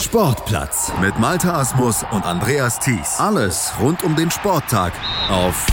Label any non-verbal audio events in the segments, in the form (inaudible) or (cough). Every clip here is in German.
Sportplatz mit Malta Asmus und Andreas Thies. Alles rund um den Sporttag auf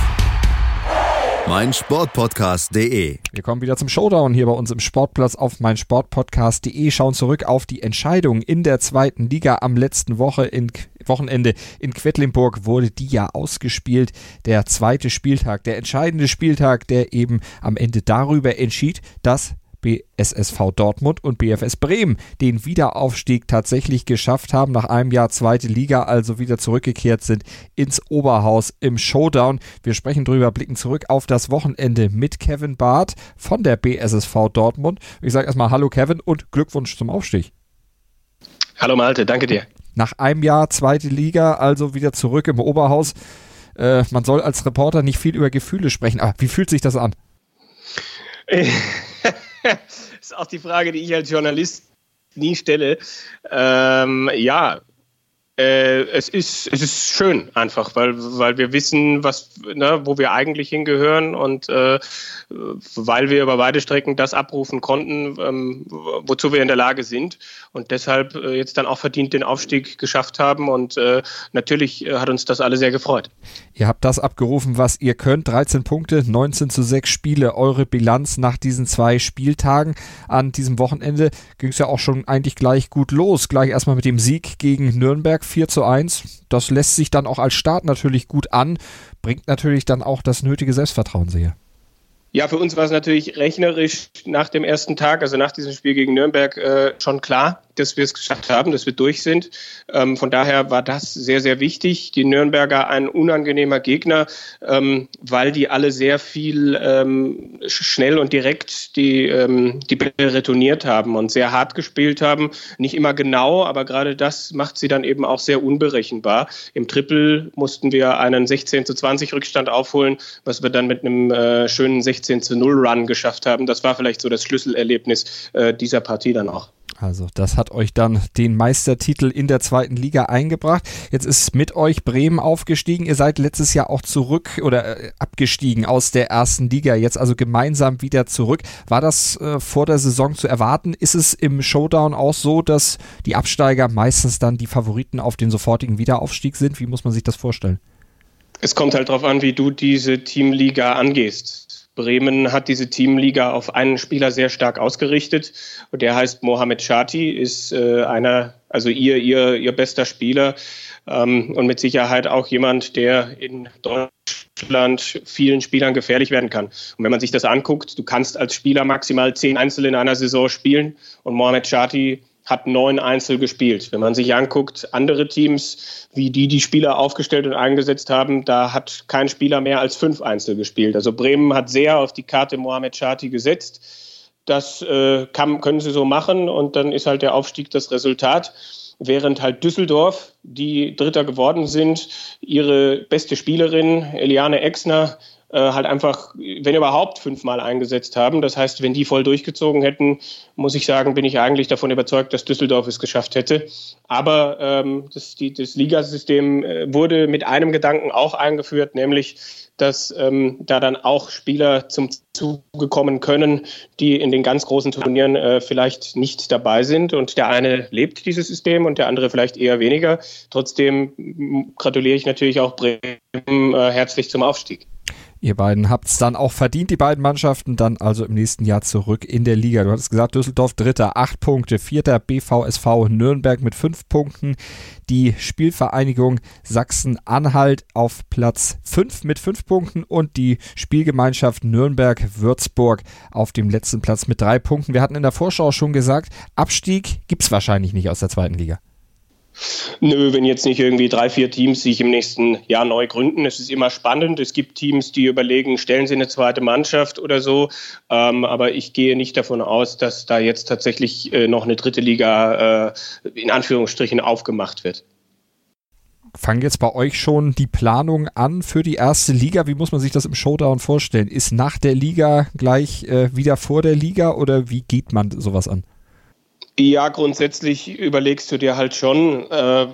meinsportpodcast.de. Wir kommen wieder zum Showdown hier bei uns im Sportplatz auf meinsportpodcast.de. Schauen zurück auf die Entscheidung in der zweiten Liga am letzten Woche in Wochenende in Quedlinburg wurde die ja ausgespielt. Der zweite Spieltag, der entscheidende Spieltag, der eben am Ende darüber entschied, dass BSSV Dortmund und BFS Bremen den Wiederaufstieg tatsächlich geschafft haben, nach einem Jahr zweite Liga also wieder zurückgekehrt sind ins Oberhaus im Showdown. Wir sprechen drüber, blicken zurück auf das Wochenende mit Kevin Barth von der BSSV Dortmund. Ich sage erstmal Hallo Kevin und Glückwunsch zum Aufstieg. Hallo Malte, danke dir. Nach einem Jahr zweite Liga, also wieder zurück im Oberhaus. Äh, man soll als Reporter nicht viel über Gefühle sprechen, aber wie fühlt sich das an? (laughs) (laughs) ist auch die Frage, die ich als Journalist nie stelle. Ähm, ja, äh, es, ist, es ist schön einfach, weil, weil wir wissen, was, ne, wo wir eigentlich hingehören und äh, weil wir über beide Strecken das abrufen konnten, ähm, wozu wir in der Lage sind und deshalb äh, jetzt dann auch verdient den Aufstieg geschafft haben und äh, natürlich äh, hat uns das alle sehr gefreut. Ihr habt das abgerufen, was ihr könnt. 13 Punkte, 19 zu 6 Spiele. Eure Bilanz nach diesen zwei Spieltagen. An diesem Wochenende ging es ja auch schon eigentlich gleich gut los. Gleich erstmal mit dem Sieg gegen Nürnberg 4 zu 1. Das lässt sich dann auch als Start natürlich gut an. Bringt natürlich dann auch das nötige Selbstvertrauen sehr. Ja, für uns war es natürlich rechnerisch nach dem ersten Tag, also nach diesem Spiel gegen Nürnberg, äh, schon klar, dass wir es geschafft haben, dass wir durch sind. Ähm, von daher war das sehr, sehr wichtig. Die Nürnberger ein unangenehmer Gegner, ähm, weil die alle sehr viel ähm, schnell und direkt die, ähm, die Bälle retourniert haben und sehr hart gespielt haben. Nicht immer genau, aber gerade das macht sie dann eben auch sehr unberechenbar. Im Triple mussten wir einen 16 zu 20 Rückstand aufholen, was wir dann mit einem äh, schönen 16 zu 0 Run geschafft haben. Das war vielleicht so das Schlüsselerlebnis äh, dieser Partie dann auch. Also das hat euch dann den Meistertitel in der zweiten Liga eingebracht. Jetzt ist mit euch Bremen aufgestiegen. Ihr seid letztes Jahr auch zurück oder äh, abgestiegen aus der ersten Liga. Jetzt also gemeinsam wieder zurück. War das äh, vor der Saison zu erwarten? Ist es im Showdown auch so, dass die Absteiger meistens dann die Favoriten auf den sofortigen Wiederaufstieg sind? Wie muss man sich das vorstellen? Es kommt halt darauf an, wie du diese Teamliga angehst. Bremen hat diese Teamliga auf einen Spieler sehr stark ausgerichtet. Und der heißt Mohamed Shati, ist äh, einer, also ihr, ihr, ihr bester Spieler ähm, und mit Sicherheit auch jemand, der in Deutschland vielen Spielern gefährlich werden kann. Und wenn man sich das anguckt, du kannst als Spieler maximal zehn Einzel in einer Saison spielen und Mohamed Shati hat neun Einzel gespielt. Wenn man sich anguckt, andere Teams, wie die die Spieler aufgestellt und eingesetzt haben, da hat kein Spieler mehr als fünf Einzel gespielt. Also Bremen hat sehr auf die Karte Mohamed Chati gesetzt. Das äh, kann, können sie so machen und dann ist halt der Aufstieg das Resultat. Während halt Düsseldorf, die Dritter geworden sind, ihre beste Spielerin Eliane Exner halt einfach, wenn überhaupt, fünfmal eingesetzt haben. Das heißt, wenn die voll durchgezogen hätten, muss ich sagen, bin ich eigentlich davon überzeugt, dass Düsseldorf es geschafft hätte. Aber ähm, das, die, das Ligasystem äh, wurde mit einem Gedanken auch eingeführt, nämlich dass ähm, da dann auch Spieler zum Zuge kommen können, die in den ganz großen Turnieren äh, vielleicht nicht dabei sind. Und der eine lebt dieses System und der andere vielleicht eher weniger. Trotzdem gratuliere ich natürlich auch Bremen äh, herzlich zum Aufstieg. Ihr beiden habt es dann auch verdient, die beiden Mannschaften, dann also im nächsten Jahr zurück in der Liga. Du hattest gesagt, Düsseldorf Dritter, acht Punkte, Vierter BVSV Nürnberg mit fünf Punkten, die Spielvereinigung Sachsen-Anhalt auf Platz fünf mit fünf Punkten und die Spielgemeinschaft Nürnberg-Würzburg auf dem letzten Platz mit drei Punkten. Wir hatten in der Vorschau schon gesagt, Abstieg gibt es wahrscheinlich nicht aus der zweiten Liga. Nö, wenn jetzt nicht irgendwie drei, vier Teams sich im nächsten Jahr neu gründen. Es ist immer spannend. Es gibt Teams, die überlegen, stellen sie eine zweite Mannschaft oder so. Ähm, aber ich gehe nicht davon aus, dass da jetzt tatsächlich äh, noch eine dritte Liga äh, in Anführungsstrichen aufgemacht wird. Fangen jetzt bei euch schon die Planung an für die erste Liga? Wie muss man sich das im Showdown vorstellen? Ist nach der Liga gleich äh, wieder vor der Liga oder wie geht man sowas an? Ja, grundsätzlich überlegst du dir halt schon, äh,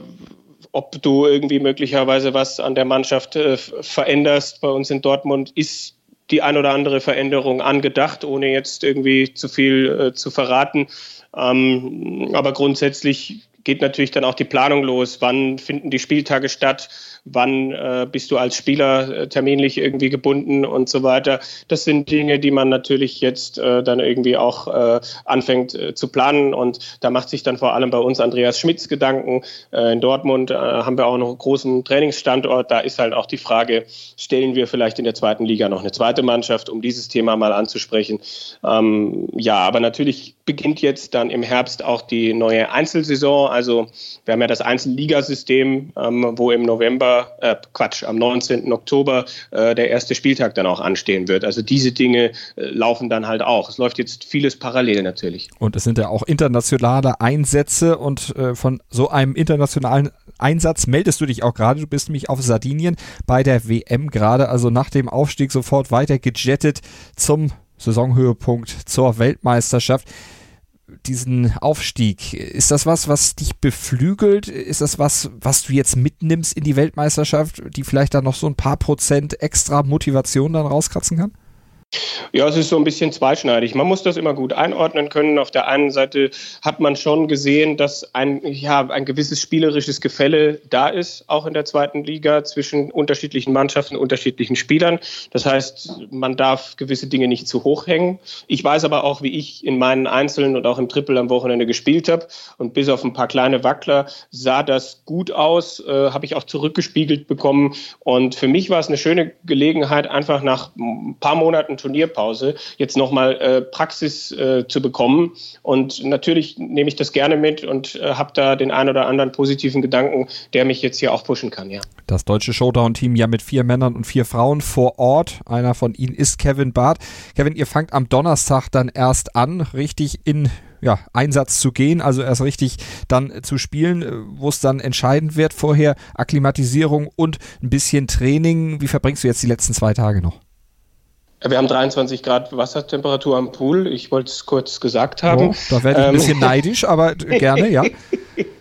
ob du irgendwie möglicherweise was an der Mannschaft äh, veränderst. Bei uns in Dortmund ist die ein oder andere Veränderung angedacht, ohne jetzt irgendwie zu viel äh, zu verraten. Ähm, aber grundsätzlich geht natürlich dann auch die Planung los. Wann finden die Spieltage statt? wann äh, bist du als Spieler äh, terminlich irgendwie gebunden und so weiter. Das sind Dinge, die man natürlich jetzt äh, dann irgendwie auch äh, anfängt äh, zu planen und da macht sich dann vor allem bei uns Andreas Schmitz Gedanken. Äh, in Dortmund haben wir auch noch einen großen Trainingsstandort. Da ist halt auch die Frage, stellen wir vielleicht in der zweiten Liga noch eine zweite Mannschaft, um dieses Thema mal anzusprechen. Ähm, ja, aber natürlich beginnt jetzt dann im Herbst auch die neue Einzelsaison. Also wir haben ja das Einzelligasystem, ähm, wo im November, äh, Quatsch, am 19. Oktober äh, der erste Spieltag dann auch anstehen wird. Also diese Dinge äh, laufen dann halt auch. Es läuft jetzt vieles parallel natürlich. Und es sind ja auch internationale Einsätze und äh, von so einem internationalen Einsatz meldest du dich auch gerade. Du bist nämlich auf Sardinien bei der WM gerade, also nach dem Aufstieg sofort weiter gejettet zum Saisonhöhepunkt zur Weltmeisterschaft. Diesen Aufstieg, ist das was, was dich beflügelt? Ist das was, was du jetzt mitnimmst in die Weltmeisterschaft, die vielleicht dann noch so ein paar Prozent extra Motivation dann rauskratzen kann? Ja, es ist so ein bisschen zweischneidig. Man muss das immer gut einordnen können. Auf der einen Seite hat man schon gesehen, dass ein, ja, ein gewisses spielerisches Gefälle da ist, auch in der zweiten Liga zwischen unterschiedlichen Mannschaften, unterschiedlichen Spielern. Das heißt, man darf gewisse Dinge nicht zu hoch hängen. Ich weiß aber auch, wie ich in meinen Einzelnen und auch im Triple am Wochenende gespielt habe. Und bis auf ein paar kleine Wackler sah das gut aus, äh, habe ich auch zurückgespiegelt bekommen. Und für mich war es eine schöne Gelegenheit, einfach nach ein paar Monaten Turnierpause jetzt nochmal äh, Praxis äh, zu bekommen. Und natürlich nehme ich das gerne mit und äh, habe da den einen oder anderen positiven Gedanken, der mich jetzt hier auch pushen kann, ja. Das deutsche Showdown-Team ja mit vier Männern und vier Frauen vor Ort. Einer von ihnen ist Kevin Barth. Kevin, ihr fangt am Donnerstag dann erst an, richtig in ja, Einsatz zu gehen, also erst richtig dann zu spielen, äh, wo es dann entscheidend wird. Vorher Akklimatisierung und ein bisschen Training. Wie verbringst du jetzt die letzten zwei Tage noch? Wir haben 23 Grad Wassertemperatur am Pool. Ich wollte es kurz gesagt haben. Oh, da werde ich ein bisschen ähm. neidisch, aber gerne, ja. ja. (laughs)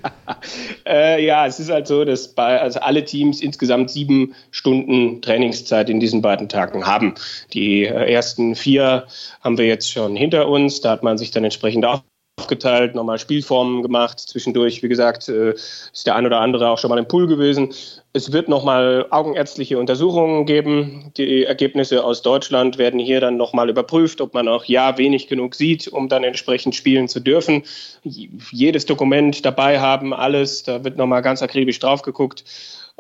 Äh, ja, es ist halt so, dass bei, also alle Teams insgesamt sieben Stunden Trainingszeit in diesen beiden Tagen haben. Die äh, ersten vier haben wir jetzt schon hinter uns. Da hat man sich dann entsprechend auch aufgeteilt, nochmal Spielformen gemacht. Zwischendurch, wie gesagt, äh, ist der ein oder andere auch schon mal im Pool gewesen. Es wird nochmal augenärztliche Untersuchungen geben. Die Ergebnisse aus Deutschland werden hier dann nochmal überprüft, ob man auch ja wenig genug sieht, um dann entsprechend spielen zu dürfen. Jedes Dokument dabei haben, alles, da wird nochmal ganz akribisch drauf geguckt.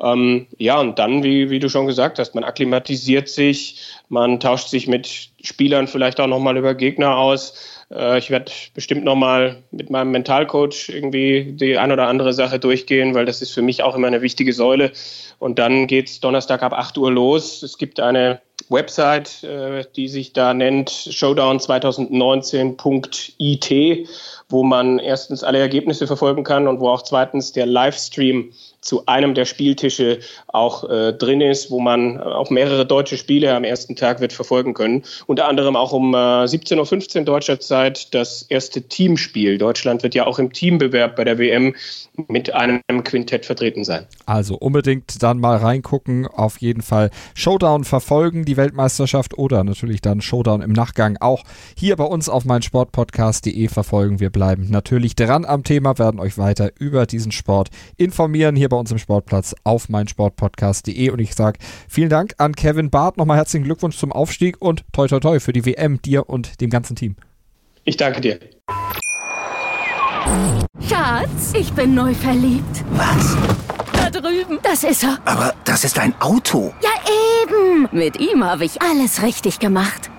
Ähm, ja, und dann, wie, wie du schon gesagt hast, man akklimatisiert sich, man tauscht sich mit Spielern vielleicht auch nochmal über Gegner aus äh, ich werde bestimmt nochmal mit meinem Mentalcoach irgendwie die ein oder andere Sache durchgehen, weil das ist für mich auch immer eine wichtige Säule. Und dann geht es Donnerstag ab 8 Uhr los. Es gibt eine Website, äh, die sich da nennt showdown2019.it, wo man erstens alle Ergebnisse verfolgen kann und wo auch zweitens der Livestream zu einem der Spieltische auch äh, drin ist, wo man äh, auch mehrere deutsche Spiele am ersten Tag wird verfolgen können. Unter anderem auch um äh, 17.15 Uhr deutscher Zeit das erste Teamspiel. Deutschland wird ja auch im Teambewerb bei der WM mit einem Quintett vertreten sein. Also unbedingt dann mal reingucken, auf jeden Fall Showdown verfolgen, die Weltmeisterschaft oder natürlich dann Showdown im Nachgang auch hier bei uns auf meinsportpodcast.de verfolgen. Wir bleiben natürlich dran am Thema, werden euch weiter über diesen Sport informieren hier bei uns im Sportplatz auf meinsportpodcast.de und ich sage vielen Dank an Kevin Barth, nochmal herzlichen Glückwunsch zum Aufstieg und toi toi toi für die WM, dir und dem ganzen Team. Ich danke dir. Schatz, ich bin neu verliebt. Was? Da drüben. Das ist er. Aber das ist ein Auto. Ja, eben. Mit ihm habe ich alles richtig gemacht.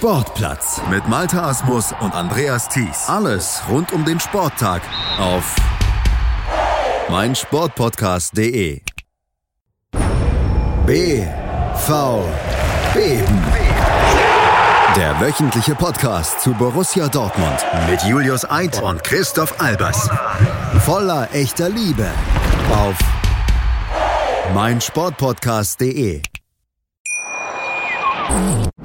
Sportplatz mit Malte Asmus und Andreas Thies. Alles rund um den Sporttag auf meinsportpodcast.de. B V Beben. Der wöchentliche Podcast zu Borussia Dortmund mit Julius Eid und Christoph Albers. Voller echter Liebe auf meinsportpodcast.de.